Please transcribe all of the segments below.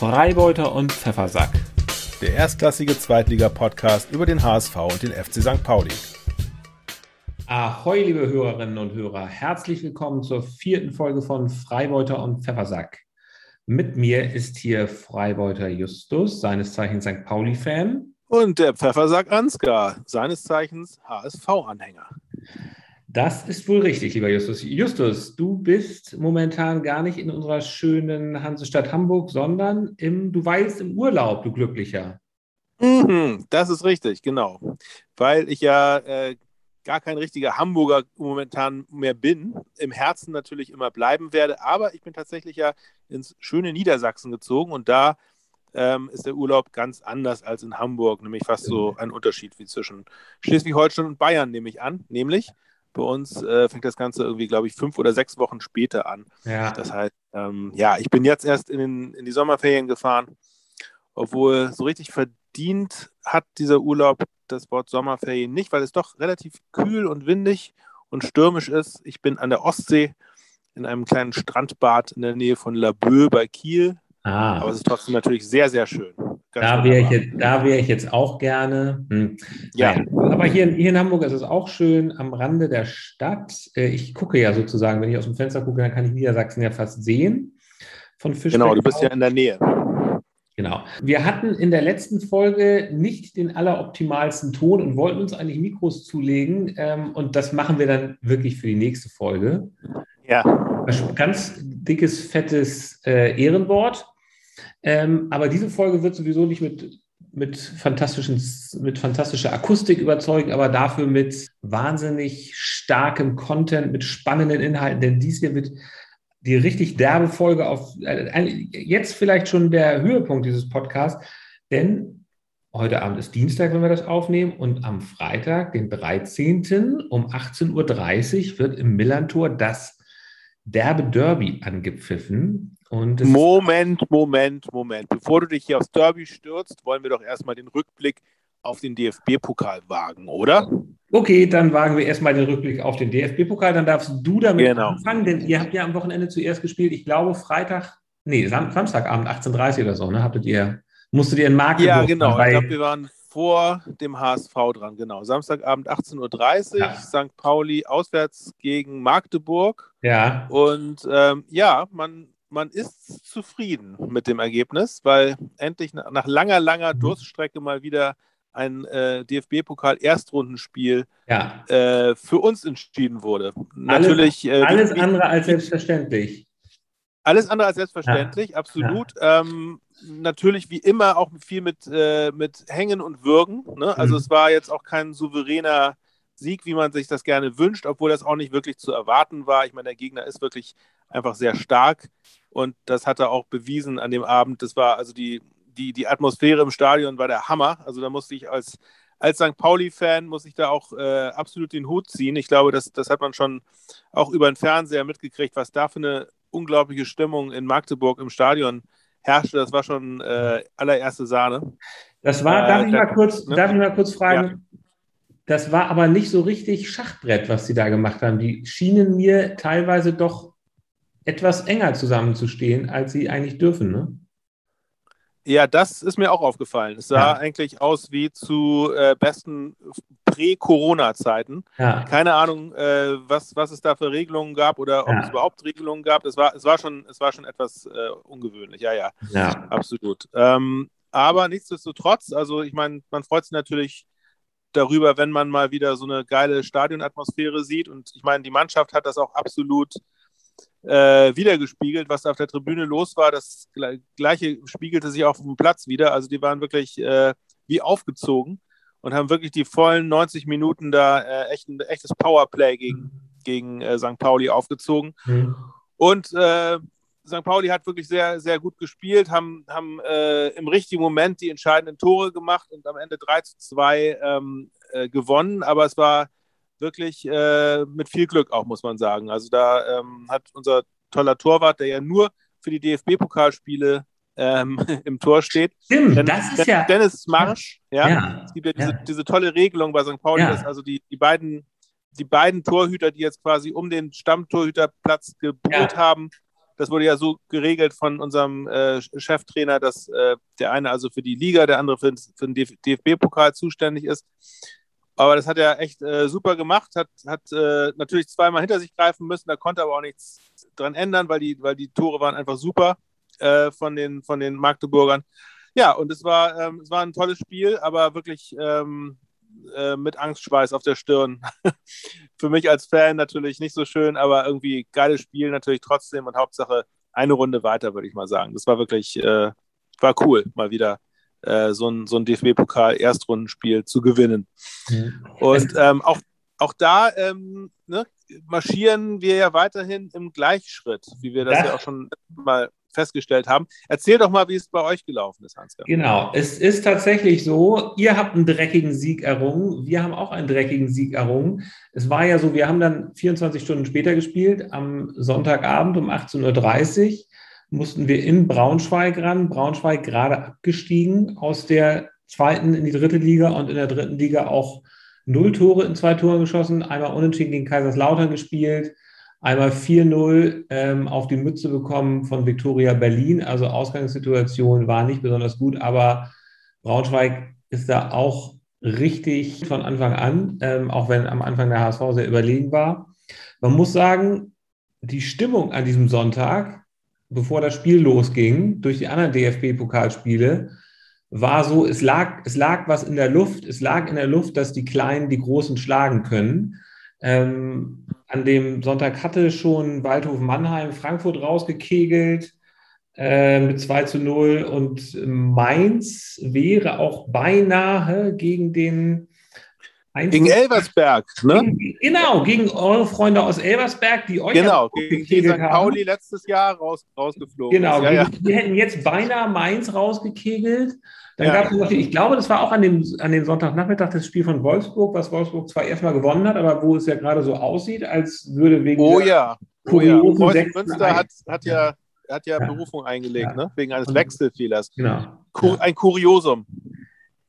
Freibeuter und Pfeffersack. Der erstklassige Zweitliga-Podcast über den HSV und den FC St. Pauli. Ahoi, liebe Hörerinnen und Hörer. Herzlich willkommen zur vierten Folge von Freibeuter und Pfeffersack. Mit mir ist hier Freibeuter Justus, seines Zeichens St. Pauli-Fan. Und der Pfeffersack Ansgar, seines Zeichens HSV-Anhänger. Das ist wohl richtig, lieber Justus. Justus, du bist momentan gar nicht in unserer schönen Hansestadt Hamburg, sondern im, du weißt im Urlaub, du Glücklicher. Mhm, das ist richtig, genau. Weil ich ja äh, gar kein richtiger Hamburger momentan mehr bin, im Herzen natürlich immer bleiben werde, aber ich bin tatsächlich ja ins schöne Niedersachsen gezogen und da ähm, ist der Urlaub ganz anders als in Hamburg, nämlich fast so ein Unterschied wie zwischen Schleswig-Holstein und Bayern, nehme ich an, nämlich bei uns äh, fängt das Ganze irgendwie, glaube ich, fünf oder sechs Wochen später an. Ja. Das heißt, ähm, ja, ich bin jetzt erst in, den, in die Sommerferien gefahren, obwohl so richtig verdient hat dieser Urlaub das Wort Sommerferien nicht, weil es doch relativ kühl und windig und stürmisch ist. Ich bin an der Ostsee in einem kleinen Strandbad in der Nähe von Laboe bei Kiel. Ah. Aber es ist trotzdem natürlich sehr, sehr schön. Da wäre ich, jetzt, wär ich jetzt auch gerne. Hm. Ja. Aber hier, hier in Hamburg ist es auch schön am Rande der Stadt. Äh, ich gucke ja sozusagen, wenn ich aus dem Fenster gucke, dann kann ich Niedersachsen ja fast sehen. Von Fischbeck genau, du bist ja in der Nähe. Genau. Wir hatten in der letzten Folge nicht den alleroptimalsten Ton und wollten uns eigentlich Mikros zulegen. Ähm, und das machen wir dann wirklich für die nächste Folge. Ja. Ganz dickes, fettes äh, Ehrenwort. Ähm, aber diese Folge wird sowieso nicht mit, mit, fantastischen, mit fantastischer Akustik überzeugen, aber dafür mit wahnsinnig starkem Content, mit spannenden Inhalten, denn dies hier wird die richtig derbe Folge auf, äh, jetzt vielleicht schon der Höhepunkt dieses Podcasts, denn heute Abend ist Dienstag, wenn wir das aufnehmen, und am Freitag, den 13. um 18.30 Uhr wird im Millantor das derbe Derby angepfiffen. Und Moment, Moment, Moment. Bevor du dich hier aufs Derby stürzt, wollen wir doch erstmal den Rückblick auf den DFB-Pokal wagen, oder? Okay, dann wagen wir erstmal den Rückblick auf den DFB-Pokal. Dann darfst du damit genau. anfangen, denn ihr habt ja am Wochenende zuerst gespielt. Ich glaube, Freitag, nee, Sam Samstagabend 18.30 Uhr oder so, ne? Habtet ihr, musstet ihr in Markt Ja, genau. Ich glaube, wir waren vor dem HSV dran, genau. Samstagabend 18.30 Uhr, ja. St. Pauli auswärts gegen Magdeburg. Ja. Und ähm, ja, man, man ist zufrieden mit dem Ergebnis, weil endlich nach langer, langer mhm. Durststrecke mal wieder ein äh, DFB-Pokal-Erstrundenspiel ja. äh, für uns entschieden wurde. Natürlich. Alles, äh, alles andere als selbstverständlich. Alles andere als selbstverständlich, ja. absolut. Ja. Ähm, natürlich wie immer auch viel mit, äh, mit Hängen und Würgen. Ne? Also mhm. es war jetzt auch kein souveräner Sieg, wie man sich das gerne wünscht, obwohl das auch nicht wirklich zu erwarten war. Ich meine, der Gegner ist wirklich einfach sehr stark und das hat er auch bewiesen an dem Abend. Das war also die, die, die Atmosphäre im Stadion war der Hammer. Also da musste ich als, als St. Pauli-Fan muss ich da auch äh, absolut den Hut ziehen. Ich glaube, das, das hat man schon auch über den Fernseher mitgekriegt, was da für eine unglaubliche Stimmung in Magdeburg im Stadion herrschte. Das war schon äh, allererste Sahne. Das war, darf, äh, ich, mal kurz, ne? darf ich mal kurz fragen, ja. das war aber nicht so richtig Schachbrett, was sie da gemacht haben. Die schienen mir teilweise doch etwas enger zusammenzustehen, als sie eigentlich dürfen, ne? Ja, das ist mir auch aufgefallen. Es sah ja. eigentlich aus wie zu äh, besten Prä-Corona-Zeiten. Ja. Keine Ahnung, äh, was, was es da für Regelungen gab oder ob ja. es überhaupt Regelungen gab. Es war, es war, schon, es war schon etwas äh, ungewöhnlich. Ja, ja, ja. absolut. Ähm, aber nichtsdestotrotz, also ich meine, man freut sich natürlich darüber, wenn man mal wieder so eine geile Stadionatmosphäre sieht. Und ich meine, die Mannschaft hat das auch absolut äh, wiedergespiegelt, was auf der Tribüne los war. Das gleiche spiegelte sich auch auf dem Platz wieder. Also die waren wirklich äh, wie aufgezogen und haben wirklich die vollen 90 Minuten da äh, echt ein echtes Powerplay gegen, gegen äh, St. Pauli aufgezogen. Mhm. Und äh, St. Pauli hat wirklich sehr, sehr gut gespielt, haben, haben äh, im richtigen Moment die entscheidenden Tore gemacht und am Ende 3 zu 2 ähm, gewonnen. Aber es war wirklich äh, mit viel Glück auch, muss man sagen. Also da ähm, hat unser toller Torwart, der ja nur für die DFB-Pokalspiele ähm, im Tor steht. Stimmt, Dennis, das ist ja. Dennis Marsch, ja. ja. Es gibt ja diese, ja. diese tolle Regelung bei St. Pauli, ja. dass also die, die beiden die beiden Torhüter, die jetzt quasi um den Stammtorhüterplatz gebucht haben, das wurde ja so geregelt von unserem äh, Cheftrainer, dass äh, der eine also für die Liga, der andere für, für den DFB-Pokal zuständig ist. Aber das hat er echt äh, super gemacht, hat, hat äh, natürlich zweimal hinter sich greifen müssen, da konnte aber auch nichts dran ändern, weil die, weil die Tore waren einfach super äh, von, den, von den Magdeburgern. Ja, und es war, ähm, es war ein tolles Spiel, aber wirklich ähm, äh, mit Angstschweiß auf der Stirn. Für mich als Fan natürlich nicht so schön, aber irgendwie geiles Spiel natürlich trotzdem und Hauptsache eine Runde weiter, würde ich mal sagen. Das war wirklich, äh, war cool, mal wieder äh, so ein, so ein DFB-Pokal-Erstrundenspiel zu gewinnen. Mhm. Und ähm, auch, auch da ähm, ne, marschieren wir ja weiterhin im Gleichschritt, wie wir das ja, ja auch schon mal festgestellt haben. Erzähl doch mal, wie es bei euch gelaufen ist, Hans. Genau, es ist tatsächlich so, ihr habt einen dreckigen Sieg errungen, wir haben auch einen dreckigen Sieg errungen. Es war ja so, wir haben dann 24 Stunden später gespielt, am Sonntagabend um 18.30 Uhr mussten wir in Braunschweig ran. Braunschweig gerade abgestiegen aus der zweiten in die dritte Liga und in der dritten Liga auch null Tore in zwei Toren geschossen, einmal unentschieden gegen Kaiserslautern gespielt einmal 4-0 ähm, auf die Mütze bekommen von Viktoria Berlin. Also Ausgangssituation war nicht besonders gut, aber Braunschweig ist da auch richtig von Anfang an, ähm, auch wenn am Anfang der HSV sehr überlegen war. Man muss sagen, die Stimmung an diesem Sonntag, bevor das Spiel losging, durch die anderen DFB-Pokalspiele, war so, es lag, es lag was in der Luft. Es lag in der Luft, dass die Kleinen die Großen schlagen können. Ähm, an dem Sonntag hatte schon Waldhof Mannheim Frankfurt rausgekegelt äh, mit 2 zu 0 und Mainz wäre auch beinahe gegen den gegen Elversberg, ne? Genau, gegen eure Freunde aus Elversberg, die euch genau, gegen, gegen St. Pauli letztes Jahr raus, rausgeflogen. Genau, ja, ja. die hätten jetzt beinahe Mainz rausgekegelt. Dann ja. gab es noch, ich glaube, das war auch an dem, an dem Sonntagnachmittag das Spiel von Wolfsburg, was Wolfsburg zwar erstmal gewonnen hat, aber wo es ja gerade so aussieht, als würde wegen. Oh ja, oh ja. Münster hat, hat ja, hat ja, ja. Berufung eingelegt, ne? wegen eines Wechselfehlers. Genau. Kur ein Kuriosum.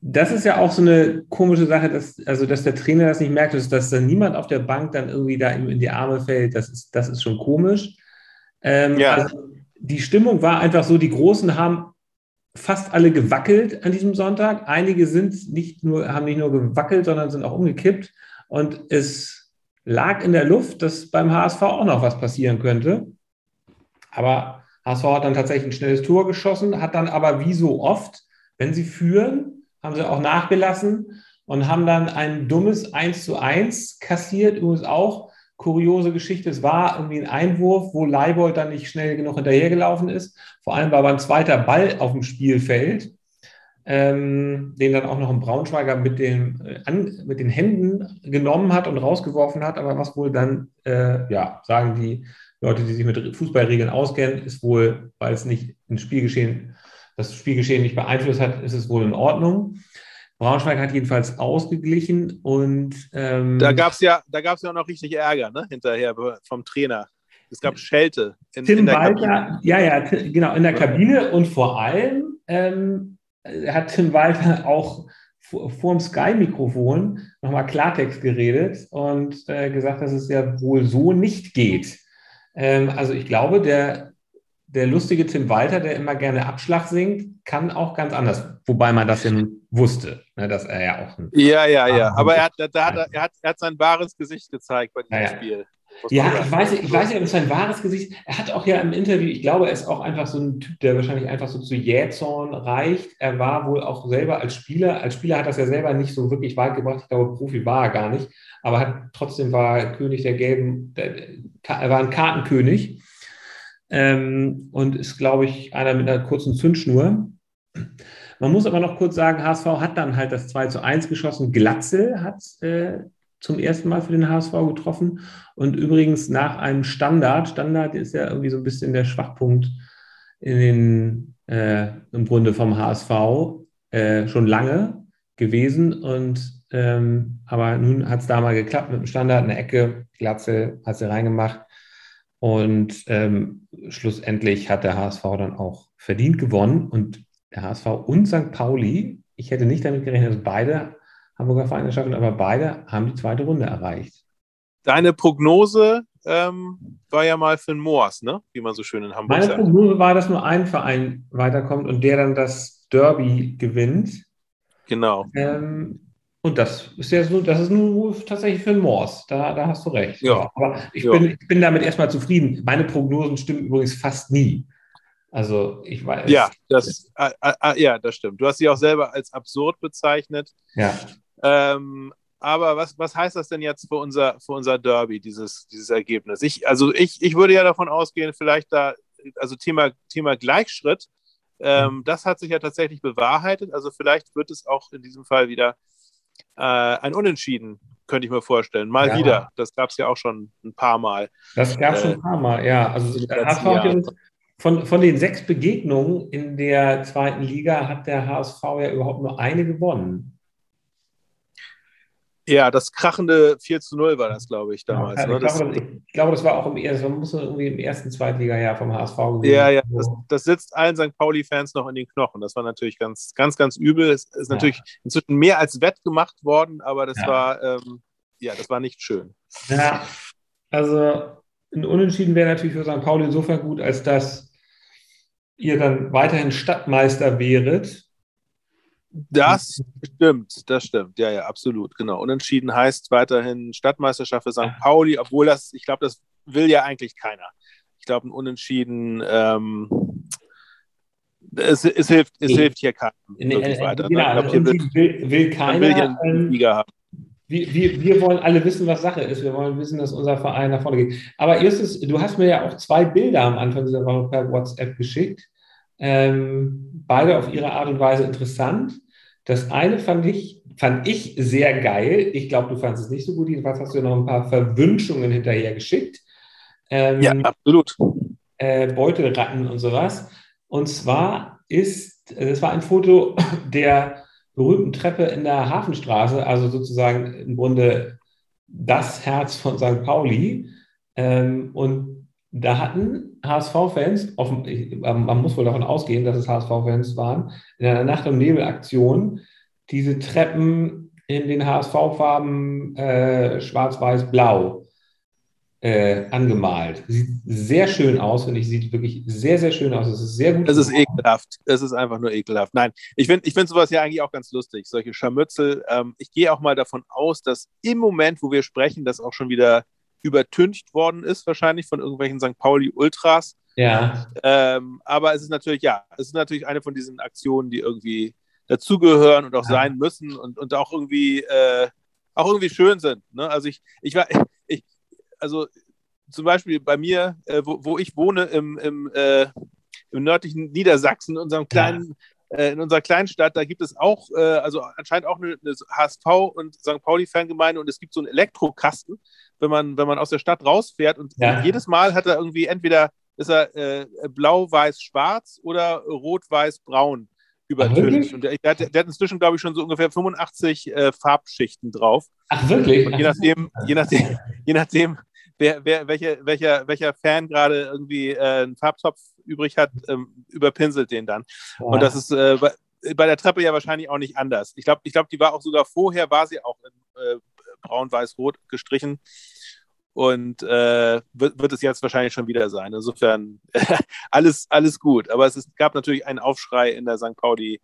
Das ist ja auch so eine komische Sache, dass, also, dass der Trainer das nicht merkt, dass, dass dann niemand auf der Bank dann irgendwie da ihm in die Arme fällt. Das ist, das ist schon komisch. Ähm, ja. Also die Stimmung war einfach so, die Großen haben fast alle gewackelt an diesem Sonntag. Einige sind nicht nur, haben nicht nur gewackelt, sondern sind auch umgekippt. Und es lag in der Luft, dass beim HSV auch noch was passieren könnte. Aber HSV hat dann tatsächlich ein schnelles Tor geschossen, hat dann aber wie so oft, wenn sie führen, haben sie auch nachgelassen und haben dann ein dummes 1 zu 1 kassiert, übrigens auch kuriose Geschichte. Es war irgendwie ein Einwurf, wo Leibold dann nicht schnell genug hinterhergelaufen ist. Vor allem war beim zweiter Ball auf dem Spielfeld, ähm, den dann auch noch ein Braunschweiger mit, dem, äh, an, mit den Händen genommen hat und rausgeworfen hat. Aber was wohl dann, äh, ja, sagen die Leute, die sich mit Fußballregeln auskennen, ist wohl, weil es nicht ein Spielgeschehen, das Spielgeschehen nicht beeinflusst hat, ist es wohl in Ordnung. Braunschweig hat jedenfalls ausgeglichen und ähm, da gab es ja, da gab es ja auch noch richtig Ärger, ne? Hinterher vom Trainer. Es gab Schelte in, Tim in der Walter, Kabine. Ja, ja, genau, in der Kabine und vor allem ähm, hat Tim Walter auch vor dem Sky-Mikrofon nochmal Klartext geredet und äh, gesagt, dass es ja wohl so nicht geht. Ähm, also ich glaube, der, der lustige Tim Walter, der immer gerne Abschlag singt, kann auch ganz anders. Wobei man das ja nun wusste, ne, dass er ja auch. ja, ja, ja. Aber er hat, da hat, er, hat, er hat sein wahres Gesicht gezeigt bei diesem ja, Spiel. Ja, ich weiß, ich weiß nicht, ob es sein wahres Gesicht Er hat auch ja im Interview, ich glaube, er ist auch einfach so ein Typ, der wahrscheinlich einfach so zu Jähzorn reicht. Er war wohl auch selber als Spieler, als Spieler hat das ja selber nicht so wirklich weit gebracht. Ich glaube, Profi war er gar nicht. Aber hat, trotzdem war er König der Gelben, der, er war ein Kartenkönig ähm, und ist, glaube ich, einer mit einer kurzen Zündschnur. Man muss aber noch kurz sagen, HSV hat dann halt das 2 zu 1 geschossen. Glatzel hat äh, zum ersten Mal für den HSV getroffen. Und übrigens nach einem Standard, Standard ist ja irgendwie so ein bisschen der Schwachpunkt in den, äh, im Grunde vom HSV äh, schon lange gewesen. Und ähm, aber nun hat es da mal geklappt mit dem Standard, eine Ecke, Glatzel hat sie reingemacht. Und ähm, schlussendlich hat der HSV dann auch verdient gewonnen. Und der HSV und St. Pauli, ich hätte nicht damit gerechnet, dass beide Hamburger Vereine schaffen, aber beide haben die zweite Runde erreicht. Deine Prognose ähm, war ja mal für den Moors, ne? wie man so schön in Hamburg Meine sagt. Meine Prognose war, dass nur ein Verein weiterkommt und der dann das Derby gewinnt. Genau. Ähm, und das ist ja so, das ist nur tatsächlich für den Moors. Da, da hast du recht. Ja. Aber ich, ja. Bin, ich bin damit erstmal zufrieden. Meine Prognosen stimmen übrigens fast nie. Also ich weiß. Ja, das, äh, äh, ja, das stimmt. Du hast sie auch selber als absurd bezeichnet. Ja. Ähm, aber was, was heißt das denn jetzt für unser, für unser Derby, dieses, dieses Ergebnis? Ich, also ich, ich würde ja davon ausgehen, vielleicht da, also Thema, Thema Gleichschritt, ähm, mhm. das hat sich ja tatsächlich bewahrheitet. Also vielleicht wird es auch in diesem Fall wieder äh, ein Unentschieden, könnte ich mir vorstellen. Mal ja. wieder. Das gab es ja auch schon ein paar Mal. Das gab es äh, schon ein paar Mal, ja. Also von, von den sechs Begegnungen in der zweiten Liga hat der HSV ja überhaupt nur eine gewonnen. Ja, das krachende 4 zu 0 war das, glaube ich, damals. Ja, ich, ne? glaube, das, ich, glaube, das war auch im ersten, man muss irgendwie im ersten Zweitliga-Jahr vom HSV gewesen. Ja, ja, das, das, sitzt allen St. Pauli-Fans noch in den Knochen. Das war natürlich ganz, ganz, ganz übel. Es ist ja. natürlich inzwischen mehr als wettgemacht worden, aber das ja. war, ähm, ja, das war nicht schön. Ja, also ein Unentschieden wäre natürlich für St. Pauli insofern gut, als dass ihr dann weiterhin Stadtmeister wäret das stimmt, das stimmt. Ja, ja, absolut, genau. Unentschieden heißt weiterhin Stadtmeisterschaft für St. Pauli, obwohl das, ich glaube, das will ja eigentlich keiner. Ich glaube, ein Unentschieden, ähm, es, es, hilft, es nee. hilft hier keinem nee, wirklich äh, weiter. Genau, ne? glaub, will, will, will keiner. Will einen Liga haben. Wir, wir, wir, wollen alle wissen, was Sache ist. Wir wollen wissen, dass unser Verein nach vorne geht. Aber erstes, du hast mir ja auch zwei Bilder am Anfang dieser Woche per WhatsApp geschickt. Ähm, beide auf ihre Art und Weise interessant. Das eine fand ich, fand ich sehr geil. Ich glaube, du fandest es nicht so gut. Jedenfalls hast du noch ein paar Verwünschungen hinterher geschickt. Ähm, ja, absolut. Äh, Beutelratten und sowas. Und zwar ist, das war ein Foto der berühmten Treppe in der Hafenstraße, also sozusagen im Grunde das Herz von St. Pauli. Ähm, und da hatten HSV-Fans, man muss wohl davon ausgehen, dass es HSV-Fans waren, in einer Nacht- und Nebel-Aktion diese Treppen in den HSV-Farben äh, schwarz-weiß-blau äh, angemalt. Sieht sehr schön aus, finde ich. Sieht wirklich sehr, sehr schön aus. Es ist sehr gut. Es ist ekelhaft. Es ist einfach nur ekelhaft. Nein, ich finde ich find sowas ja eigentlich auch ganz lustig. Solche Scharmützel. Ähm, ich gehe auch mal davon aus, dass im Moment, wo wir sprechen, das auch schon wieder übertüncht worden ist, wahrscheinlich von irgendwelchen St. Pauli-Ultras. Ja. Ähm, aber es ist natürlich, ja, es ist natürlich eine von diesen Aktionen, die irgendwie dazugehören und auch ja. sein müssen und, und auch irgendwie äh, auch irgendwie schön sind. Ne? Also ich, ich war, ich, also zum Beispiel bei mir, äh, wo, wo ich wohne im, im, äh, im nördlichen Niedersachsen, in unserem kleinen äh, in unserer kleinen Stadt, da gibt es auch, äh, also anscheinend auch eine, eine HSV und St. Pauli-Fangemeinde und es gibt so einen Elektrokasten, wenn man, wenn man aus der Stadt rausfährt und ja. jedes Mal hat er irgendwie entweder ist er äh, blau, weiß, schwarz oder rot, weiß, braun übertönt. Und der, der, hat, der, hat, inzwischen, glaube ich, schon so ungefähr 85 äh, Farbschichten drauf. Ach, wirklich? Und je nachdem, je nachdem, je nachdem wer, wer, welche, welcher, welcher Fan gerade irgendwie äh, einen Farbtopf übrig hat, ähm, überpinselt den dann. Ja. Und das ist äh, bei, bei, der Treppe ja wahrscheinlich auch nicht anders. Ich glaube, ich glaub, die war auch sogar vorher, war sie auch in äh, braun, weiß, rot gestrichen. Und äh, wird, wird, es jetzt wahrscheinlich schon wieder sein. Insofern alles, alles gut. Aber es ist, gab natürlich einen Aufschrei in der St. Pauli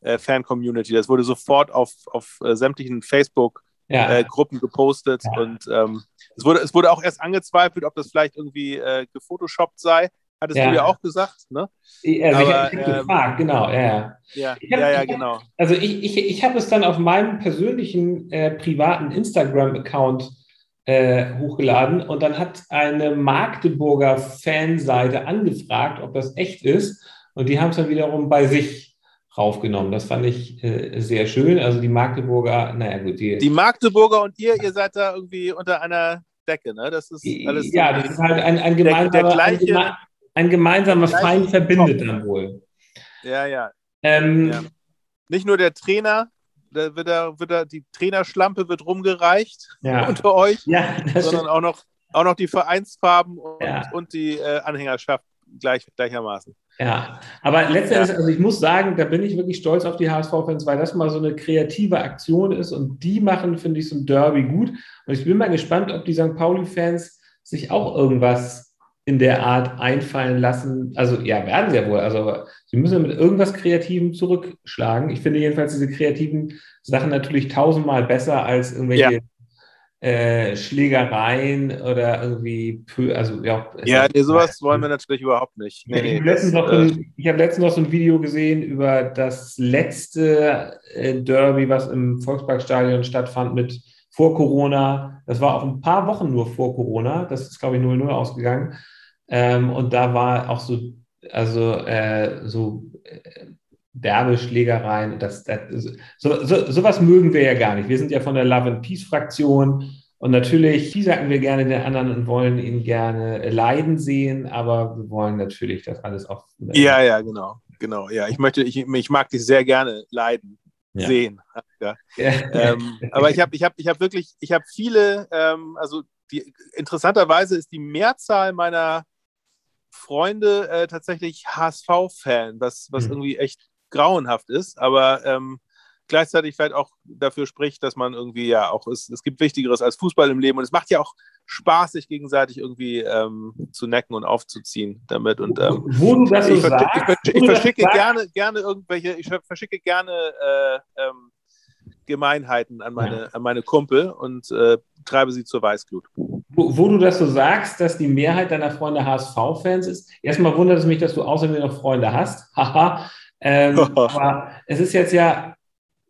äh, Fan-Community. Das wurde sofort auf, auf äh, sämtlichen Facebook- ja. äh, gepostet ja. und ähm, es, wurde, es wurde auch erst angezweifelt, ob das vielleicht irgendwie äh, gefotoshoppt sei. Hattest ja. du ja auch gesagt, ne? Also Aber, ich habe ähm, gefragt, genau, ja, ja. Hab, ja, ja, genau. Also ich, ich, ich habe es dann auf meinem persönlichen äh, privaten Instagram-Account äh, hochgeladen und dann hat eine Magdeburger Fanseite angefragt, ob das echt ist und die haben es dann wiederum bei sich raufgenommen. Das fand ich äh, sehr schön. Also die Magdeburger, naja gut. Die, die Magdeburger und ihr, ihr seid da irgendwie unter einer Decke, ne? Das ist alles. Ja, das ist halt ein, ein gemeinsamer, der, der gleiche, ein, ein gemeinsamer Feind verbindet Kopf. dann wohl. Ja, ja. Ähm, ja. Nicht nur der Trainer, da wird, da, wird da, die Trainerschlampe wird rumgereicht ja. unter euch, ja, sondern auch noch, auch noch die Vereinsfarben und, ja. und die äh, Anhängerschaft gleich, gleichermaßen. Ja, aber letztendlich, ja. also ich muss sagen, da bin ich wirklich stolz auf die HSV-Fans, weil das mal so eine kreative Aktion ist und die machen, finde ich, so ein Derby gut. Und ich bin mal gespannt, ob die St. Pauli-Fans sich auch irgendwas in der Art einfallen lassen. Also ja, werden sie ja wohl. Also sie müssen mit irgendwas Kreativem zurückschlagen. Ich finde jedenfalls diese kreativen Sachen natürlich tausendmal besser als irgendwelche ja. Äh, Schlägereien oder irgendwie, also ja. Ja, nee, sowas wollen wir natürlich überhaupt nicht. Nee, ich habe letztens, noch äh, hab letztens noch so ein Video gesehen über das letzte äh, Derby, was im Volksparkstadion stattfand mit vor Corona. Das war auch ein paar Wochen nur vor Corona. Das ist, glaube ich, 0-0 ausgegangen. Ähm, und da war auch so, also äh, so äh, derbe Schlägereien. Das, das, so, so, sowas mögen wir ja gar nicht. Wir sind ja von der Love and Peace Fraktion. Und natürlich sagen wir gerne den anderen und wollen ihn gerne leiden sehen, aber wir wollen natürlich das alles auch. Ja, ja, genau, genau. Ja, ich möchte, ich, ich mag dich sehr gerne leiden ja. sehen. Ja. ähm, aber ich habe ich hab, ich hab wirklich, ich habe viele, ähm, also die, interessanterweise ist die Mehrzahl meiner Freunde äh, tatsächlich HSV-Fan, was, was mhm. irgendwie echt grauenhaft ist, aber ähm, gleichzeitig vielleicht auch dafür spricht, dass man irgendwie ja auch, es, es gibt Wichtigeres als Fußball im Leben und es macht ja auch Spaß, sich gegenseitig irgendwie ähm, zu necken und aufzuziehen damit. Und, ähm, Wo du das so ich, sagst, ich, ich, ich verschicke gerne, gerne irgendwelche, ich verschicke gerne äh, ähm, Gemeinheiten an meine, ja. an meine Kumpel und äh, treibe sie zur Weißglut. Wo, wo, du das so sagst, dass die Mehrheit deiner Freunde HSV-Fans ist, erstmal wundert es mich, dass du außerdem noch Freunde hast. Haha. Ähm, aber es ist jetzt ja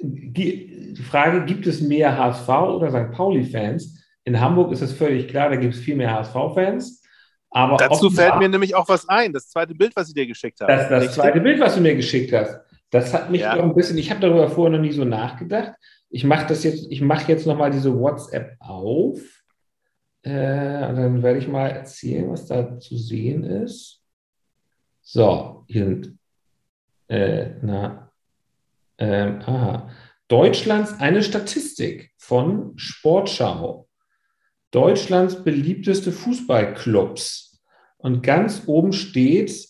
die Frage, gibt es mehr HSV oder St. Pauli-Fans? In Hamburg ist es völlig klar, da gibt es viel mehr HSV-Fans. Aber Dazu fällt mir nämlich auch was ein, das zweite Bild, was ich dir geschickt habe. Das, das zweite Bild, was du mir geschickt hast, das hat mich ja. doch ein bisschen, ich habe darüber vorher noch nie so nachgedacht. Ich mache das jetzt, ich mache jetzt nochmal diese WhatsApp auf. Äh, und dann werde ich mal erzählen, was da zu sehen ist. So, hier sind, äh, na, ähm, aha. Deutschlands eine Statistik von Sportschau. Deutschlands beliebteste Fußballclubs. Und ganz oben steht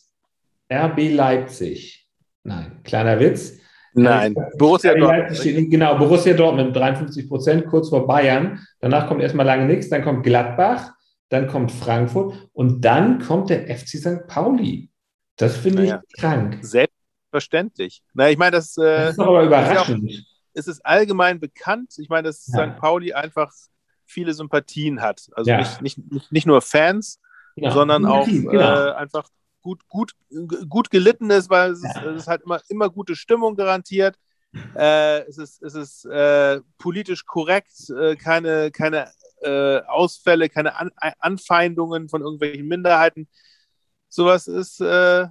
RB Leipzig. Nein, kleiner Witz. Nein, Borussia Dortmund. Steht, genau, Borussia Dortmund 53 Prozent, kurz vor Bayern. Danach kommt erstmal lange nichts. Dann kommt Gladbach, dann kommt Frankfurt und dann kommt der FC St. Pauli. Das finde naja, ich krank. Selbst Verständlich. Na, ich meine, das, äh, das ist aber überraschend. Ist, auch, ist es allgemein bekannt. Ich meine, dass ja. St. Pauli einfach viele Sympathien hat. Also ja. nicht, nicht, nicht nur Fans, ja. sondern auch genau. äh, einfach gut, gut, gut gelitten ist, weil es, ist, es ist halt immer, immer gute Stimmung garantiert. Äh, es ist, es ist äh, politisch korrekt, äh, keine, keine äh, Ausfälle, keine An Anfeindungen von irgendwelchen Minderheiten sowas ist, äh,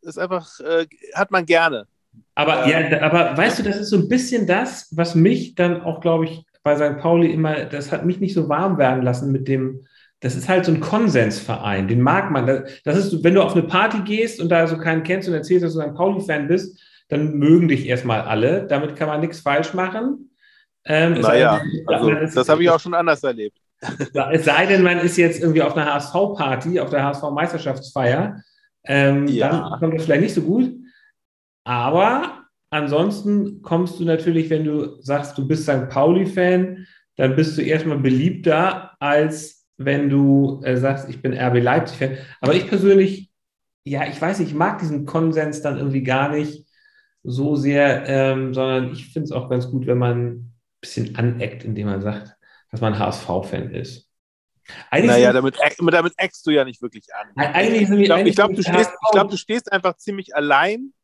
ist einfach, äh, hat man gerne. Aber, ja, aber weißt du, das ist so ein bisschen das, was mich dann auch, glaube ich, bei St. Pauli immer, das hat mich nicht so warm werden lassen mit dem, das ist halt so ein Konsensverein, den mag man. Das ist, wenn du auf eine Party gehst und da so keinen kennst und erzählst, dass du St. Pauli-Fan bist, dann mögen dich erstmal alle. Damit kann man nichts falsch machen. Ähm, naja, also, das habe ich auch schon anders erlebt. Es sei denn, man ist jetzt irgendwie auf einer HSV-Party, auf der HSV-Meisterschaftsfeier. Ähm, ja. Dann kommt das vielleicht nicht so gut. Aber ansonsten kommst du natürlich, wenn du sagst, du bist St. Pauli-Fan, dann bist du erstmal beliebter, als wenn du äh, sagst, ich bin RB Leipzig-Fan. Aber ich persönlich, ja, ich weiß nicht, ich mag diesen Konsens dann irgendwie gar nicht so sehr, ähm, sondern ich finde es auch ganz gut, wenn man ein bisschen aneckt, indem man sagt, dass man HSV-Fan ist. Eigentlich naja, damit, damit eckst du ja nicht wirklich an. Eigentlich ich glaube, glaub, du, stehst, glaub, du stehst einfach ziemlich allein,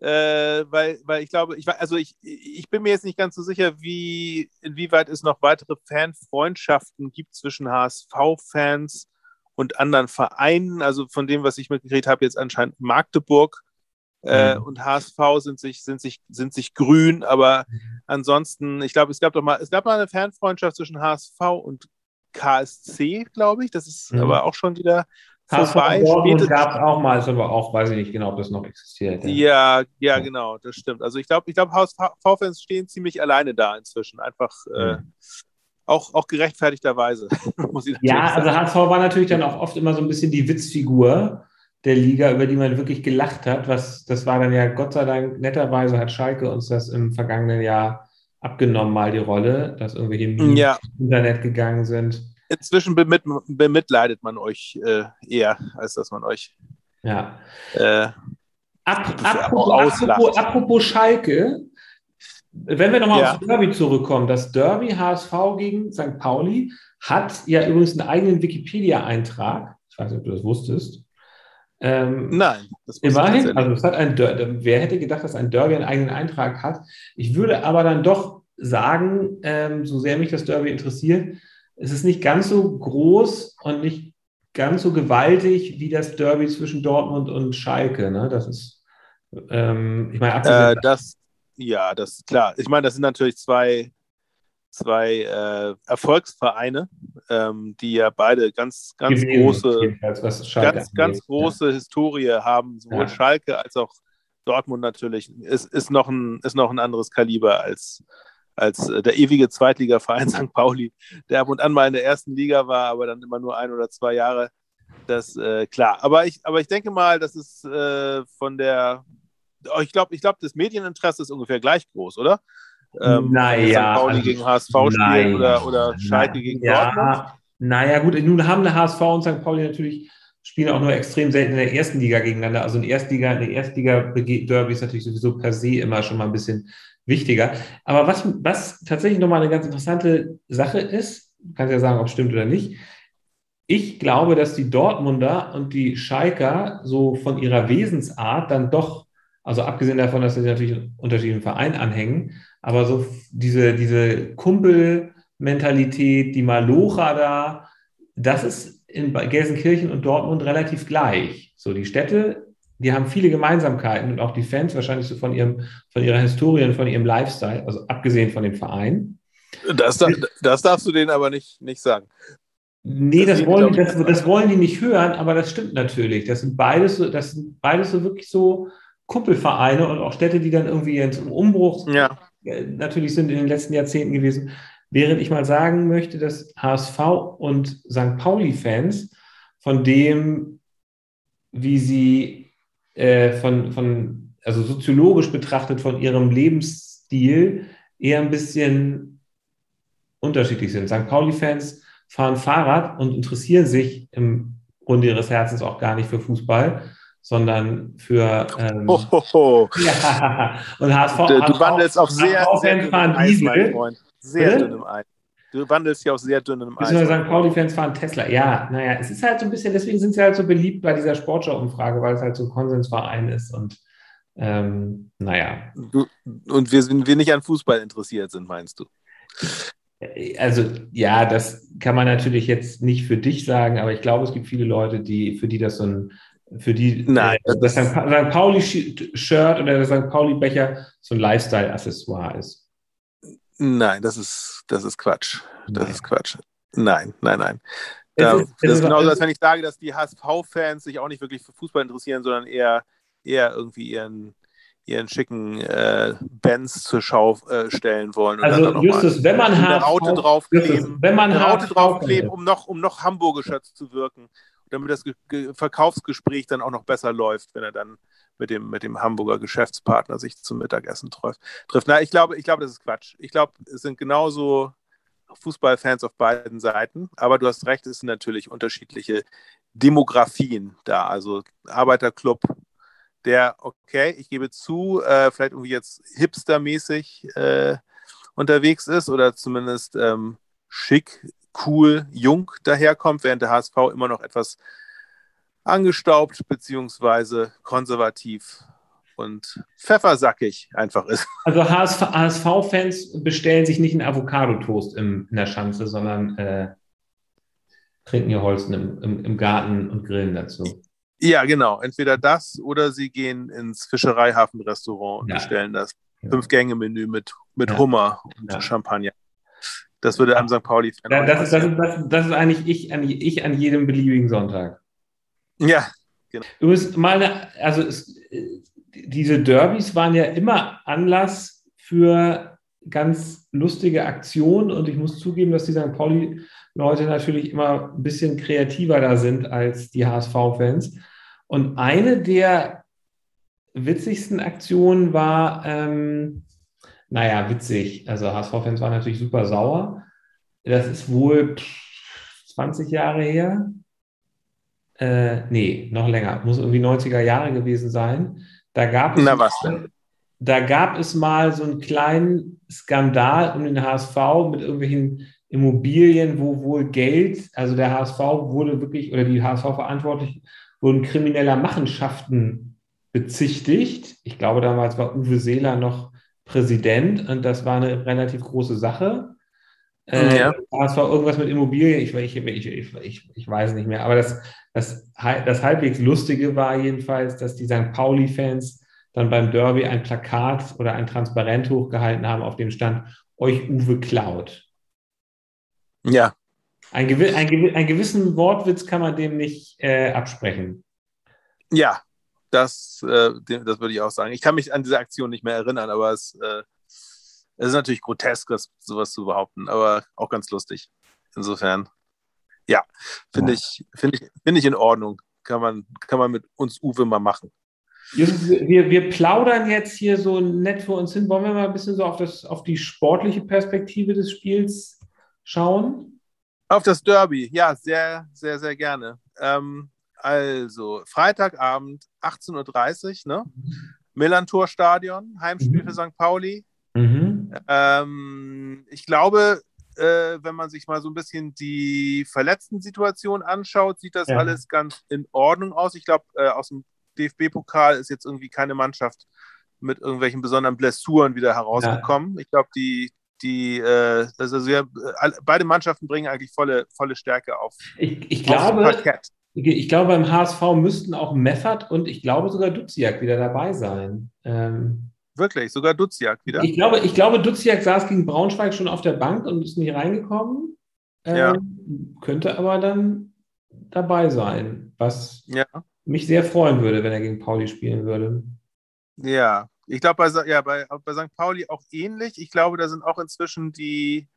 äh, weil, weil ich glaube, ich, also ich, ich bin mir jetzt nicht ganz so sicher, wie, inwieweit es noch weitere Fanfreundschaften gibt zwischen HSV-Fans und anderen Vereinen. Also von dem, was ich mitgekriegt habe, jetzt anscheinend Magdeburg äh, mhm. und HSV sind sich, sind, sich, sind sich grün, aber mhm. ansonsten, ich glaube, es gab doch mal, es gab mal eine Fernfreundschaft zwischen HSV und KSC, glaube ich. Das ist mhm. aber auch schon wieder vorbei. gab es auch mal, ist aber auch, weiß ich nicht genau, ob das noch existiert. Ja, ja, ja genau, das stimmt. Also ich glaube, ich glaube, HSV-Fans stehen ziemlich alleine da inzwischen. Einfach äh, auch, auch gerechtfertigterweise. ja, also HSV war natürlich dann auch oft immer so ein bisschen die Witzfigur der Liga, über die man wirklich gelacht hat. Was, das war dann ja Gott sei Dank, netterweise hat Schalke uns das im vergangenen Jahr abgenommen, mal die Rolle, dass irgendwelche Memes ja. ins Internet gegangen sind. inzwischen bemit bemitleidet man euch äh, eher, als dass man euch. Ja. Äh, Ap apropos, apropos, apropos, Schalke, wenn wir nochmal ja. aufs Derby zurückkommen, das Derby HSV gegen St. Pauli hat ja übrigens einen eigenen Wikipedia-Eintrag. Ich weiß nicht, ob du das wusstest. Ähm, Nein, das immerhin. Also es hat ein Derby, wer hätte gedacht, dass ein Derby einen eigenen Eintrag hat? Ich würde aber dann doch sagen, ähm, so sehr mich das Derby interessiert, es ist nicht ganz so groß und nicht ganz so gewaltig wie das Derby zwischen Dortmund und Schalke. Ne? Das ist, ähm, ich meine, äh, das, ja, das ist klar. Ich meine, das sind natürlich zwei, zwei äh, Erfolgsvereine, ähm, die ja beide ganz, ganz Gewesen, große, ganz, ganz große ja. Historie haben, sowohl ja. Schalke als auch Dortmund natürlich. Ist, ist, noch ein, ist noch ein anderes Kaliber als, als äh, der ewige Zweitligaverein St. Pauli, der ab und an mal in der ersten Liga war, aber dann immer nur ein oder zwei Jahre. Das äh, klar. Aber ich, aber ich denke mal, das ist äh, von der, oh, ich glaube, ich glaube, das Medieninteresse ist ungefähr gleich groß, oder? Ähm, naja. St. Pauli gegen HSV spielen oder, oder Schalke gegen ja, Dortmund. Naja, gut, nun haben der HSV und St. Pauli natürlich spielen auch nur extrem selten in der ersten Liga gegeneinander. Also in Erstliga, in der Erstliga-Derby ist natürlich sowieso per se immer schon mal ein bisschen wichtiger. Aber was, was tatsächlich nochmal eine ganz interessante Sache ist, kannst ja sagen, ob es stimmt oder nicht. Ich glaube, dass die Dortmunder und die Schalker so von ihrer Wesensart dann doch, also abgesehen davon, dass sie natürlich unterschiedlichen Vereinen anhängen, aber so diese, diese Kumpelmentalität, die Malocha da, das ist in Gelsenkirchen und Dortmund relativ gleich. So, die Städte die haben viele Gemeinsamkeiten und auch die Fans wahrscheinlich so von ihrem, von ihrer Historie und von ihrem Lifestyle, also abgesehen von dem Verein. Das, das darfst du denen aber nicht, nicht sagen. Nee, das, das wollen, das, das, wollen die nicht hören, aber das stimmt natürlich. Das sind beides so, das sind beides so wirklich so Kumpelvereine und auch Städte, die dann irgendwie jetzt im Umbruch ja. Äh, natürlich sind in den letzten Jahrzehnten gewesen. Während ich mal sagen möchte, dass HSV und St. Pauli-Fans von dem, wie sie äh, von, von, also soziologisch betrachtet, von ihrem Lebensstil eher ein bisschen unterschiedlich sind. St. Pauli-Fans fahren Fahrrad und interessieren sich im Grunde ihres Herzens auch gar nicht für Fußball, sondern für ähm, oh, oh, oh. Ja, und HSV. Du, du wandelst auf sehr, sehr fahren Eis, Diesel. Sehr dünnem Eis. Du wandelst hier auf sehr dünnem Eis. Beziehungsweise St. Pauli-Fans fahren Tesla. Ja, naja, es ist halt so ein bisschen, deswegen sind sie halt so beliebt bei dieser Sportschau-Umfrage, weil es halt so ein Konsensverein ist und ähm, naja. Du, und wir, wir nicht an Fußball interessiert sind, meinst du? Also ja, das kann man natürlich jetzt nicht für dich sagen, aber ich glaube, es gibt viele Leute, die, für die das so ein, für die Nein, äh, das St. Pauli-Shirt oder der St. Pauli-Becher so ein Lifestyle-Accessoire ist. Nein, das ist, das ist Quatsch. Das nein. ist Quatsch. Nein, nein, nein. Da, ist, das ist genauso, als wenn ich sage, dass die HSV-Fans sich auch nicht wirklich für Fußball interessieren, sondern eher, eher irgendwie ihren, ihren schicken äh, Bands zur Schau äh, stellen wollen. also Justus, wenn man eine Raute draufkleben, wenn man eine Raute draufkleben, um noch, um noch hamburgischer zu wirken, damit das Ge Verkaufsgespräch dann auch noch besser läuft, wenn er dann mit dem, mit dem Hamburger Geschäftspartner sich zum Mittagessen trifft. Na, ich glaube, ich glaube, das ist Quatsch. Ich glaube, es sind genauso Fußballfans auf beiden Seiten, aber du hast recht, es sind natürlich unterschiedliche Demografien da. Also Arbeiterclub, der, okay, ich gebe zu, äh, vielleicht irgendwie jetzt hipstermäßig äh, unterwegs ist oder zumindest ähm, schick, cool, jung daherkommt, während der HSV immer noch etwas angestaubt beziehungsweise konservativ und pfeffersackig einfach ist. Also HSV-Fans bestellen sich nicht einen Avocado-Toast in der Schanze, sondern äh, trinken ihr Holzen im, im, im, Garten und grillen dazu. Ja, genau. Entweder das oder sie gehen ins Fischereihafen-Restaurant und ja. bestellen das Fünf-Gänge-Menü mit, mit ja. Hummer und. Champagner. Das würde einem St. Pauli-Fan ja, das, ist, das, ist, das, das ist eigentlich ich an, ich an jedem beliebigen Sonntag. Ja, genau. Übrigens, meine, also es, diese Derbys waren ja immer Anlass für ganz lustige Aktionen und ich muss zugeben, dass die St. Pauli-Leute natürlich immer ein bisschen kreativer da sind als die HSV-Fans. Und eine der witzigsten Aktionen war, ähm, naja, witzig. Also HSV-Fans waren natürlich super sauer. Das ist wohl 20 Jahre her. Äh, nee, noch länger, muss irgendwie 90er Jahre gewesen sein. Da gab es, Na, was denn? Da gab es mal so einen kleinen Skandal um den HSV mit irgendwelchen Immobilien, wo wohl Geld, also der HSV wurde wirklich, oder die HSV-Verantwortlichen wurden krimineller Machenschaften bezichtigt. Ich glaube, damals war Uwe Seeler noch Präsident und das war eine relativ große Sache. Äh, ja. Das war irgendwas mit Immobilien, ich, ich, ich, ich, ich weiß nicht mehr. Aber das, das, das halbwegs Lustige war jedenfalls, dass die St. Pauli-Fans dann beim Derby ein Plakat oder ein Transparent hochgehalten haben, auf dem stand, euch Uwe klaut. Ja. Ein, gewi ein, ein gewissen Wortwitz kann man dem nicht äh, absprechen. Ja, das, äh, das würde ich auch sagen. Ich kann mich an diese Aktion nicht mehr erinnern, aber es, äh, es ist natürlich grotesk, das, sowas zu behaupten, aber auch ganz lustig. Insofern, ja, finde ja. ich, find ich, find ich in Ordnung. Kann man, kann man mit uns Uwe mal machen. wir, wir plaudern jetzt hier so nett für uns hin. Wollen wir mal ein bisschen so auf, das, auf die sportliche Perspektive des Spiels schauen? Auf das Derby, ja, sehr, sehr, sehr gerne. Ähm, also, Freitagabend, 18.30 Uhr, ne? Millantor-Stadion, Heimspiel mhm. für St. Pauli. Mhm. Ähm, ich glaube, äh, wenn man sich mal so ein bisschen die verletzten Situation anschaut, sieht das ja. alles ganz in Ordnung aus. Ich glaube, äh, aus dem DFB-Pokal ist jetzt irgendwie keine Mannschaft mit irgendwelchen besonderen Blessuren wieder herausgekommen. Ja. Ich glaube, die, die, äh, also wir, beide Mannschaften bringen eigentlich volle, volle Stärke auf. Ich, ich glaube, ich glaube, beim HSV müssten auch Meffert und ich glaube sogar Duziak wieder dabei sein. Ähm, Wirklich, sogar Duziak wieder? Ich glaube, ich glaube, Duziak saß gegen Braunschweig schon auf der Bank und ist nicht reingekommen. Ähm, ja. Könnte aber dann dabei sein, was ja. mich sehr freuen würde, wenn er gegen Pauli spielen würde. Ja, ich glaube, bei, ja, bei, bei St. Pauli auch ähnlich. Ich glaube, da sind auch inzwischen die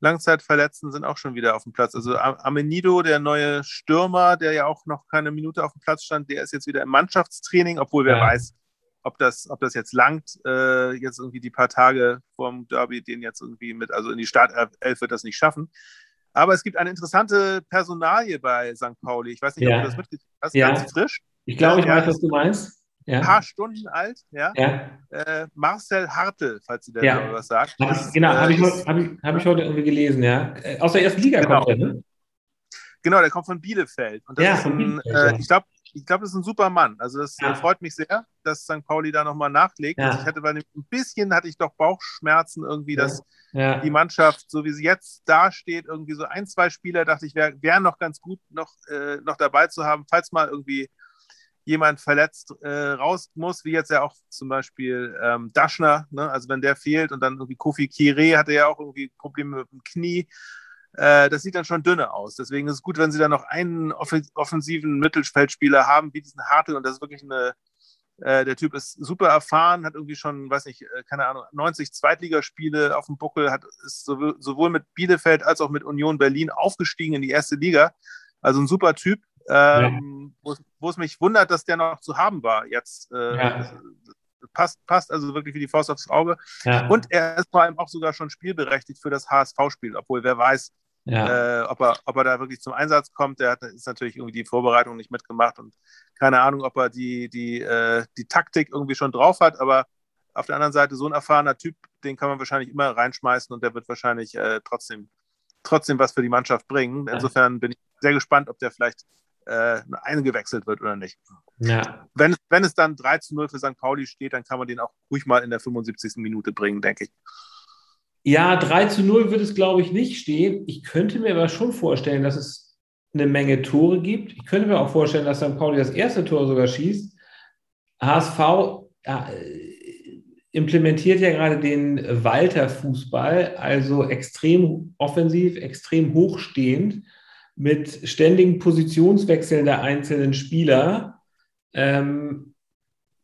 Langzeitverletzten sind auch schon wieder auf dem Platz. Also Amenido, der neue Stürmer, der ja auch noch keine Minute auf dem Platz stand, der ist jetzt wieder im Mannschaftstraining, obwohl wer ja. weiß, ob das, ob das jetzt langt, äh, jetzt irgendwie die paar Tage vorm Derby, den jetzt irgendwie mit, also in die Startelf wird das nicht schaffen. Aber es gibt eine interessante Personalie bei St. Pauli. Ich weiß nicht, ja. ob du das mitgekriegt hast, ja. ganz frisch. Ich glaube, ich weiß, was du meinst ja. paar Stunden alt, ja. ja. Äh, Marcel Hartel, falls Sie da ja. was sagt. Das, genau, äh, habe ich, hab ich, hab ich heute irgendwie gelesen, ja. Äh, aus der ersten Liga genau. kommt er, ne? Genau, der kommt von Bielefeld. Und das ja, ist ein, äh, ich glaube, ich glaube, das ist ein super Mann. Also das ja. freut mich sehr, dass St. Pauli da nochmal nachlegt. Ja. Also ich hatte bei dem, ein bisschen hatte ich doch Bauchschmerzen irgendwie, dass ja. die Mannschaft, so wie sie jetzt dasteht, irgendwie so ein, zwei Spieler, dachte ich, wäre wär noch ganz gut, noch, äh, noch dabei zu haben, falls mal irgendwie jemand verletzt äh, raus muss, wie jetzt ja auch zum Beispiel ähm, Daschner, ne? also wenn der fehlt und dann irgendwie Kofi Kire hatte ja auch irgendwie Probleme mit dem Knie. Äh, das sieht dann schon dünner aus. Deswegen ist es gut, wenn sie dann noch einen offensiven Mittelfeldspieler haben, wie diesen Hartl. Und das ist wirklich eine, äh, der Typ ist super erfahren, hat irgendwie schon, weiß nicht, äh, keine Ahnung, 90 Zweitligaspiele auf dem Buckel, hat, ist sowohl mit Bielefeld als auch mit Union Berlin aufgestiegen in die erste Liga. Also ein super Typ ähm, ja. wo, es mich wundert, dass der noch zu haben war jetzt. Äh, ja. passt, passt also wirklich wie die Faust aufs Auge. Ja. Und er ist vor allem auch sogar schon spielberechtigt für das HSV-Spiel, obwohl wer weiß, ja. Äh, ob, er, ob er da wirklich zum Einsatz kommt. Der hat ist natürlich irgendwie die Vorbereitung nicht mitgemacht und keine Ahnung, ob er die, die, äh, die Taktik irgendwie schon drauf hat, aber auf der anderen Seite so ein erfahrener Typ, den kann man wahrscheinlich immer reinschmeißen und der wird wahrscheinlich äh, trotzdem, trotzdem was für die Mannschaft bringen. Insofern bin ich sehr gespannt, ob der vielleicht äh, eingewechselt wird oder nicht. Ja. Wenn, wenn es dann 3 zu 0 für St. Pauli steht, dann kann man den auch ruhig mal in der 75. Minute bringen, denke ich. Ja, 3 zu 0 wird es, glaube ich, nicht stehen. Ich könnte mir aber schon vorstellen, dass es eine Menge Tore gibt. Ich könnte mir auch vorstellen, dass St. Pauli das erste Tor sogar schießt. HSV ja, implementiert ja gerade den Walter-Fußball, also extrem offensiv, extrem hochstehend mit ständigen Positionswechseln der einzelnen Spieler. Ähm,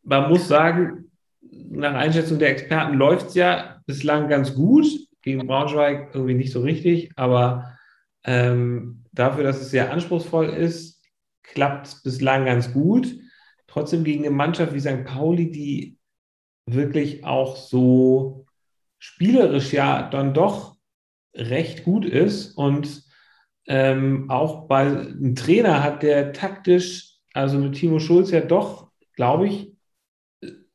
man muss sagen, nach Einschätzung der Experten läuft es ja bislang ganz gut. Gegen Braunschweig irgendwie nicht so richtig, aber ähm, dafür, dass es sehr anspruchsvoll ist, klappt es bislang ganz gut. Trotzdem gegen eine Mannschaft wie St. Pauli, die wirklich auch so spielerisch ja dann doch recht gut ist und ähm, auch bei einem Trainer hat, der taktisch, also mit Timo Schulz ja doch, glaube ich,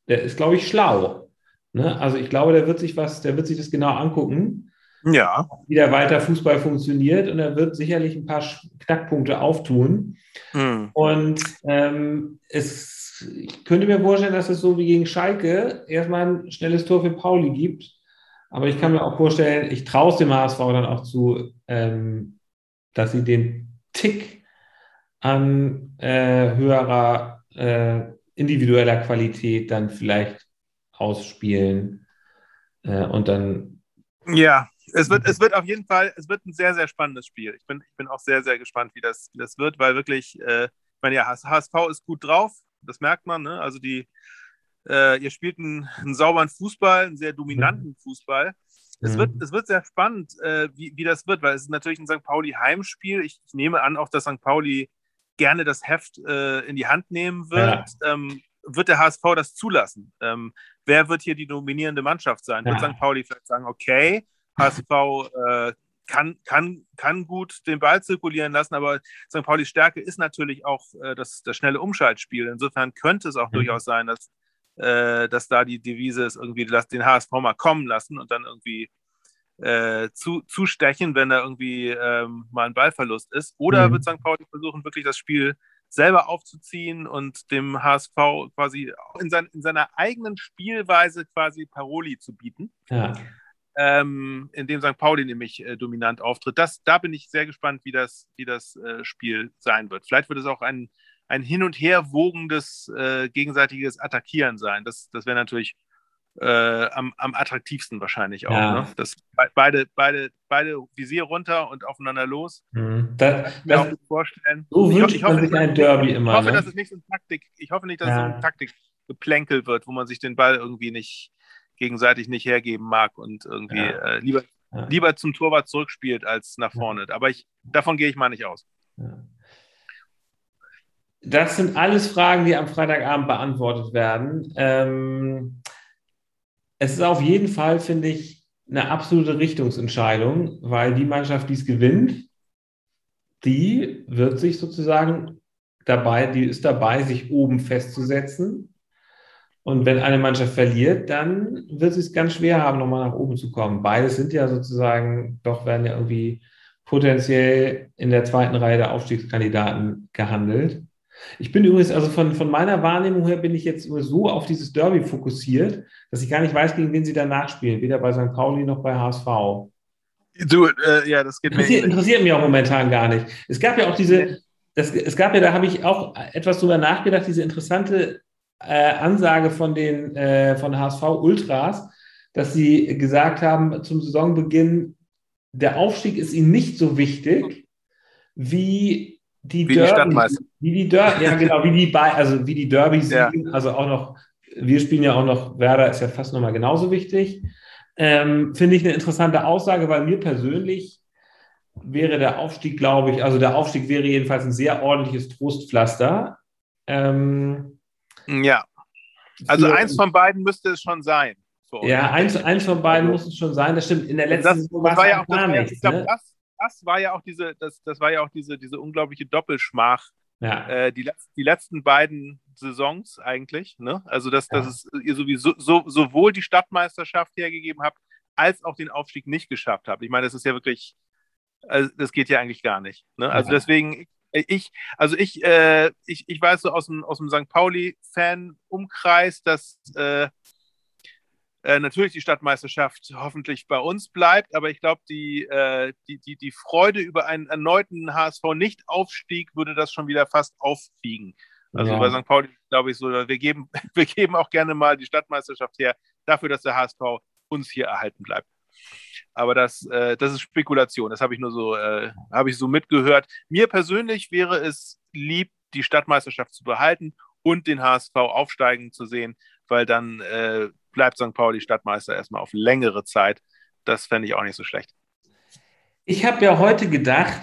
der ist, glaube ich, schlau. Ne? Also ich glaube, der wird sich was, der wird sich das genau angucken. Ja. Wie der weiter Fußball funktioniert und er wird sicherlich ein paar Knackpunkte auftun. Mhm. Und ähm, es, ich könnte mir vorstellen, dass es so wie gegen Schalke erstmal ein schnelles Tor für Pauli gibt. Aber ich kann mir auch vorstellen, ich traue es dem HSV dann auch zu, ähm, dass sie den Tick an äh, höherer äh, individueller Qualität dann vielleicht ausspielen äh, und dann. Ja, es wird, es wird auf jeden Fall, es wird ein sehr, sehr spannendes Spiel. Ich bin, ich bin auch sehr, sehr gespannt, wie das, wie das wird, weil wirklich, äh, ich meine, ja, HSV ist gut drauf, das merkt man, ne? Also die, äh, ihr spielt einen, einen, sauberen Fußball, einen sehr dominanten Fußball. Es, wird, mhm. es wird sehr spannend, äh, wie, wie das wird, weil es ist natürlich ein St. Pauli Heimspiel. Ich, ich nehme an, auch dass St. Pauli gerne das Heft äh, in die Hand nehmen wird. Ja. Ähm, wird der HSV das zulassen? Ähm, wer wird hier die dominierende Mannschaft sein? Ja. Wird St. Pauli vielleicht sagen, okay, HSV äh, kann, kann, kann gut den Ball zirkulieren lassen, aber St. Paulis Stärke ist natürlich auch äh, das, das schnelle Umschaltspiel. Insofern könnte es auch mhm. durchaus sein, dass äh, dass da die Devise ist, irgendwie den HSV mal kommen lassen und dann irgendwie äh, zu, zustechen, wenn da irgendwie ähm, mal ein Ballverlust ist. Oder mhm. wird St. Pauli versuchen, wirklich das Spiel selber aufzuziehen und dem HSV quasi in, sein, in seiner eigenen Spielweise quasi Paroli zu bieten. Ja. Ähm, in dem St. Pauli nämlich äh, dominant auftritt. Das, da bin ich sehr gespannt, wie das, wie das äh, Spiel sein wird. Vielleicht wird es auch ein ein hin und her wogendes äh, gegenseitiges Attackieren sein. Das, das wäre natürlich äh, am, am attraktivsten wahrscheinlich auch. Ja. Ne? Das, beide, beide, beide Visier runter und aufeinander los. Mhm. Das, das, auch vorstellen. So wünscht ich, ich hoffe, sich ein Derby immer. Ich hoffe, ne? dass es nicht so ein Taktik, ich hoffe nicht, dass ja. es so ein Taktikgeplänkel wird, wo man sich den Ball irgendwie nicht gegenseitig nicht hergeben mag und irgendwie ja. äh, lieber, lieber zum Torwart zurückspielt als nach vorne. Aber ich, davon gehe ich mal nicht aus. Das sind alles Fragen, die am Freitagabend beantwortet werden. Ähm, es ist auf jeden Fall, finde ich, eine absolute Richtungsentscheidung, weil die Mannschaft, die es gewinnt, die wird sich sozusagen dabei, die ist dabei, sich oben festzusetzen. Und wenn eine Mannschaft verliert, dann wird sie es ganz schwer haben, nochmal nach oben zu kommen. Beides sind ja sozusagen, doch werden ja irgendwie potenziell in der zweiten Reihe der Aufstiegskandidaten gehandelt. Ich bin übrigens, also von, von meiner Wahrnehmung her bin ich jetzt so auf dieses Derby fokussiert, dass ich gar nicht weiß, gegen wen sie danach spielen, weder bei St. Pauli noch bei HSV. Du, äh, ja, das geht interessiert, mir interessiert mich auch momentan gar nicht. Es gab ja auch diese, das, es gab ja, da habe ich auch etwas drüber nachgedacht, diese interessante äh, Ansage von den äh, von HSV Ultras, dass sie gesagt haben zum Saisonbeginn, der Aufstieg ist ihnen nicht so wichtig wie die wie Derby, die Stadtmeister. Wie die Derby, ja genau, wie die, also wie die Derbys ja. also auch noch, wir spielen ja auch noch, Werder ist ja fast nochmal genauso wichtig. Ähm, Finde ich eine interessante Aussage, weil mir persönlich wäre der Aufstieg, glaube ich, also der Aufstieg wäre jedenfalls ein sehr ordentliches Trostpflaster. Ähm, ja. Also eins von beiden müsste es schon sein. Ja, eins, eins von beiden muss es schon sein. Das stimmt. In der letzten das, Saison war es ja auch gar nichts. Ich glaube, ne? das, das war ja auch diese, das, das war ja auch diese, diese unglaubliche Doppelschmach. Ja. Äh, die, die letzten beiden Saisons eigentlich. Ne? Also, dass, ja. dass es ihr sowieso so, sowohl die Stadtmeisterschaft hergegeben habt, als auch den Aufstieg nicht geschafft habt. Ich meine, das ist ja wirklich, also das geht ja eigentlich gar nicht. Ne? Also ja. deswegen, ich, also ich, äh, ich, ich weiß so aus dem, aus dem St. Pauli-Fan-Umkreis, dass äh, äh, natürlich die Stadtmeisterschaft hoffentlich bei uns bleibt, aber ich glaube, die, äh, die, die, die Freude über einen erneuten HSV-Nicht-Aufstieg würde das schon wieder fast aufwiegen. Also ja. bei St. Pauli glaube ich so, wir geben, wir geben auch gerne mal die Stadtmeisterschaft her, dafür, dass der HSV uns hier erhalten bleibt. Aber das, äh, das ist Spekulation. Das habe ich nur so, äh, habe ich so mitgehört. Mir persönlich wäre es lieb, die Stadtmeisterschaft zu behalten und den HSV aufsteigen zu sehen, weil dann äh, bleibt St. Pauli Stadtmeister erstmal auf längere Zeit. Das fände ich auch nicht so schlecht. Ich habe ja heute gedacht,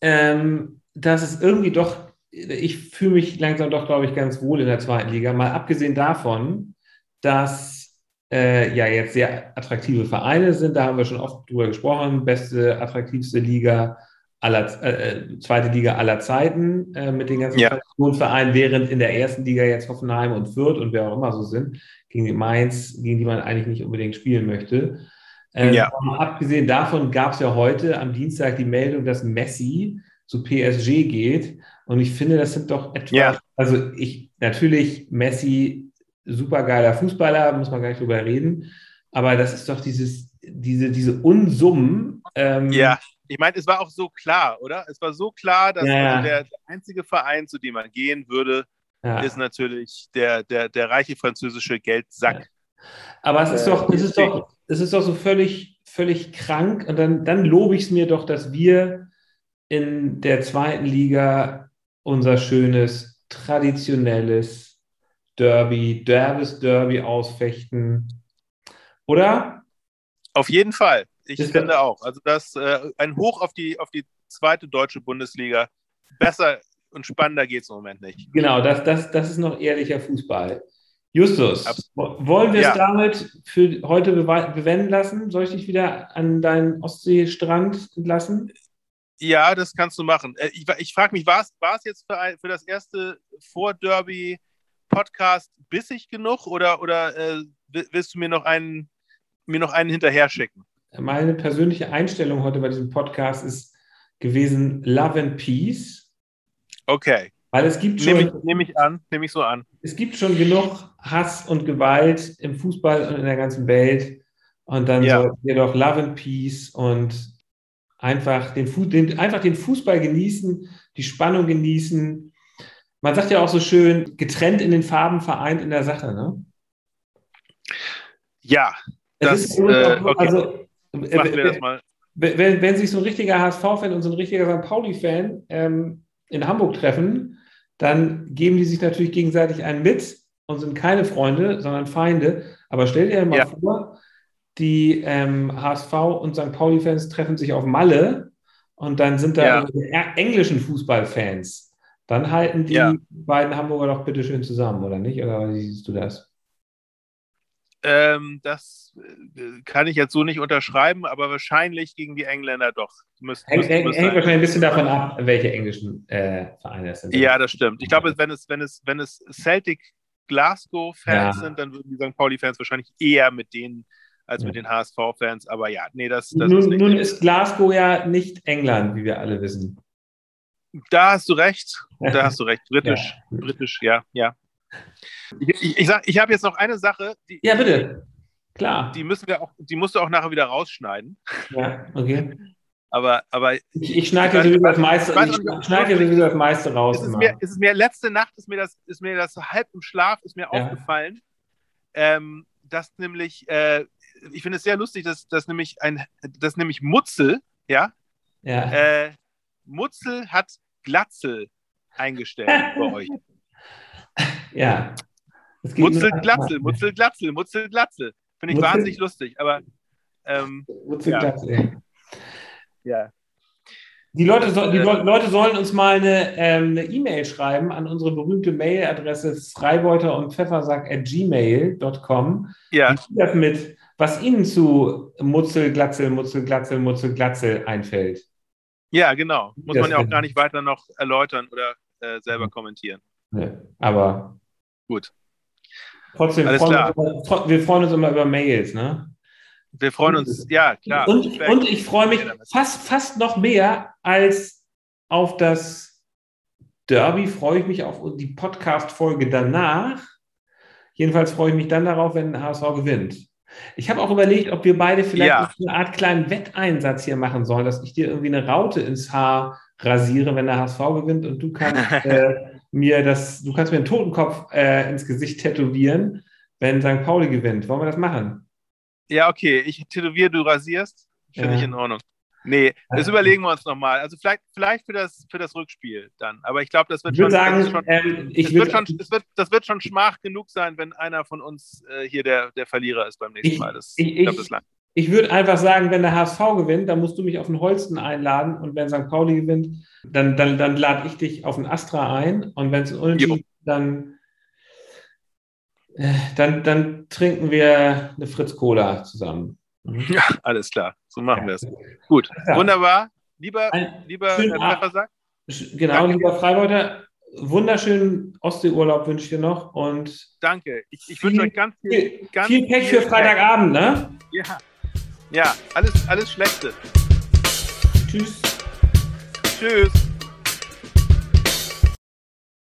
ähm, dass es irgendwie doch, ich fühle mich langsam doch, glaube ich, ganz wohl in der zweiten Liga. Mal abgesehen davon, dass äh, ja jetzt sehr attraktive Vereine sind, da haben wir schon oft drüber gesprochen, beste, attraktivste Liga aller, äh, zweite Liga aller Zeiten äh, mit den ganzen ja. Vereinen, während in der ersten Liga jetzt Hoffenheim und Fürth und wer auch immer so sind, gegen die Mainz, gegen die man eigentlich nicht unbedingt spielen möchte. Ähm, ja. Abgesehen davon gab es ja heute am Dienstag die Meldung, dass Messi zu PSG geht. Und ich finde, das sind doch etwa, ja. also ich, natürlich Messi, supergeiler Fußballer, muss man gar nicht drüber reden. Aber das ist doch dieses, diese, diese Unsummen. Ähm, ja, ich meine, es war auch so klar, oder? Es war so klar, dass ja. also der, der, einzige Verein, zu dem man gehen würde, ja. ist natürlich der, der, der reiche französische Geldsack. Ja. Aber es ist doch, es ist doch, es ist doch so völlig, völlig krank. Und dann, dann lobe ich es mir doch, dass wir in der zweiten Liga unser schönes, traditionelles Derby, Derbys Derby ausfechten. Oder? Auf jeden Fall. Ich das finde auch. Also das äh, ein Hoch auf die, auf die zweite deutsche Bundesliga. Besser und spannender geht es im Moment nicht. Genau, das, das, das ist noch ehrlicher Fußball. Justus, Absolut. wollen wir es ja. damit für heute bewenden lassen? Soll ich dich wieder an deinen Ostseestrand lassen? Ja, das kannst du machen. Äh, ich, ich frage mich, war es jetzt für, ein, für das erste Vor-Derby-Podcast bissig genug oder, oder äh, willst du mir noch einen, mir noch einen hinterher schicken? Meine persönliche Einstellung heute bei diesem Podcast ist gewesen Love and Peace. Okay. Weil es gibt schon. Nehme ich, nehm ich an, nehme ich so an. Es gibt schon genug Hass und Gewalt im Fußball und in der ganzen Welt. Und dann ja. sollten wir doch Love and Peace und einfach den, den, einfach den Fußball genießen, die Spannung genießen. Man sagt ja auch so schön, getrennt in den Farben, vereint in der Sache. Ne? Ja, das, äh, okay. also, Machen wir das mal. Wenn, wenn sich so ein richtiger HSV-Fan und so ein richtiger St. Pauli-Fan ähm, in Hamburg treffen, dann geben die sich natürlich gegenseitig einen mit und sind keine Freunde, sondern Feinde. Aber stell dir mal ja. vor, die ähm, HSV und St. Pauli-Fans treffen sich auf Malle und dann sind da ja. englischen Fußballfans. Dann halten die ja. beiden Hamburger doch bitte schön zusammen, oder nicht? Oder wie siehst du das? Ähm, das äh, kann ich jetzt so nicht unterschreiben, aber wahrscheinlich gegen die Engländer doch. Müsst, hängt, hängt, hängt wahrscheinlich ein bisschen davon ab, welche englischen äh, Vereine es sind. Ja, das stimmt. Ich glaube, wenn es, wenn es, wenn es Celtic Glasgow-Fans ja. sind, dann würden die St. Pauli-Fans wahrscheinlich eher mit denen als mit den HSV-Fans. Aber ja, nee, das, das nun, ist Nun ist Glasgow ja nicht England, wie wir alle wissen. Da hast du recht. Da hast du recht. Britisch, ja. britisch, ja, ja. Ich, ich, ich, ich habe jetzt noch eine Sache. Die, ja, bitte. Klar. Die müssen wir auch, die musst du auch nachher wieder rausschneiden. Ja, okay. Aber, aber ich, ich schneide sowieso das meiste, ich schneide sowieso das meiste raus. Es ist, mir, es ist mir, letzte Nacht ist mir das, ist mir das halb im Schlaf ist mir ja. aufgefallen, ähm, dass nämlich äh, ich finde es sehr lustig, dass, dass nämlich ein, dass nämlich Mutzel, ja, ja. Äh, Mutzel hat Glatzel eingestellt bei euch. Ja. Mutzel, Glatzel, Mutzel, Glatzel, Mutzel, Glatzel. Finde ich Mutzel, wahnsinnig lustig, aber ähm, Mutzel, ja. Glatzel. Ja. Die Leute, so, die äh, Leute sollen uns mal eine ähm, E-Mail schreiben an unsere berühmte Mailadresse freibeuter und pfeffersack at gmail.com. Ja. Das mit was Ihnen zu Mutzel, Glatzel, Mutzel, Glatzel, Mutzel, Glatzel einfällt. Ja, genau. Muss das man ja auch gar nicht weiter noch erläutern oder äh, selber kommentieren. Nee, aber gut. Trotzdem, freuen wir, wir freuen uns immer über Mails, ne? Wir freuen uns, ja, klar. Und, und ich freue mich fast, fast noch mehr als auf das Derby, freue ich mich auf die Podcast-Folge danach. Jedenfalls freue ich mich dann darauf, wenn HSV gewinnt. Ich habe auch überlegt, ob wir beide vielleicht ja. eine Art kleinen Wetteinsatz hier machen sollen, dass ich dir irgendwie eine Raute ins Haar rasiere, wenn der HSV gewinnt und du kannst äh, mir das, du kannst mir einen Totenkopf äh, ins Gesicht tätowieren, wenn St. Pauli gewinnt. Wollen wir das machen? Ja, okay. Ich tätowiere, du rasierst. Finde ja. ich in Ordnung. Nee, das überlegen wir uns nochmal. Also vielleicht, vielleicht für, das, für das Rückspiel dann. Aber ich glaube, das wird schon. Sagen, schon, ähm, das, wird schon das, wird, das wird schon Schmach genug sein, wenn einer von uns äh, hier der, der Verlierer ist beim nächsten Mal. Das, ich, ich, ich, ich würde einfach sagen, wenn der HSV gewinnt, dann musst du mich auf den Holsten einladen. Und wenn St. Pauli gewinnt, dann, dann, dann lade ich dich auf den Astra ein. Und wenn es unentschieden ist, dann, äh, dann, dann trinken wir eine Fritz Cola zusammen. Ja, alles klar. So machen wir es. Gut, ja. wunderbar. Lieber, Ein lieber Herr Pfeffer Genau, Danke. lieber Freibeuter, wunderschönen Ostseeurlaub wünsche ich dir noch und Danke. Ich, ich wünsche euch ganz viel, ganz viel Pech für Freitagabend, ne? Ja. Ja, alles, alles Schlechte. Tschüss. Tschüss.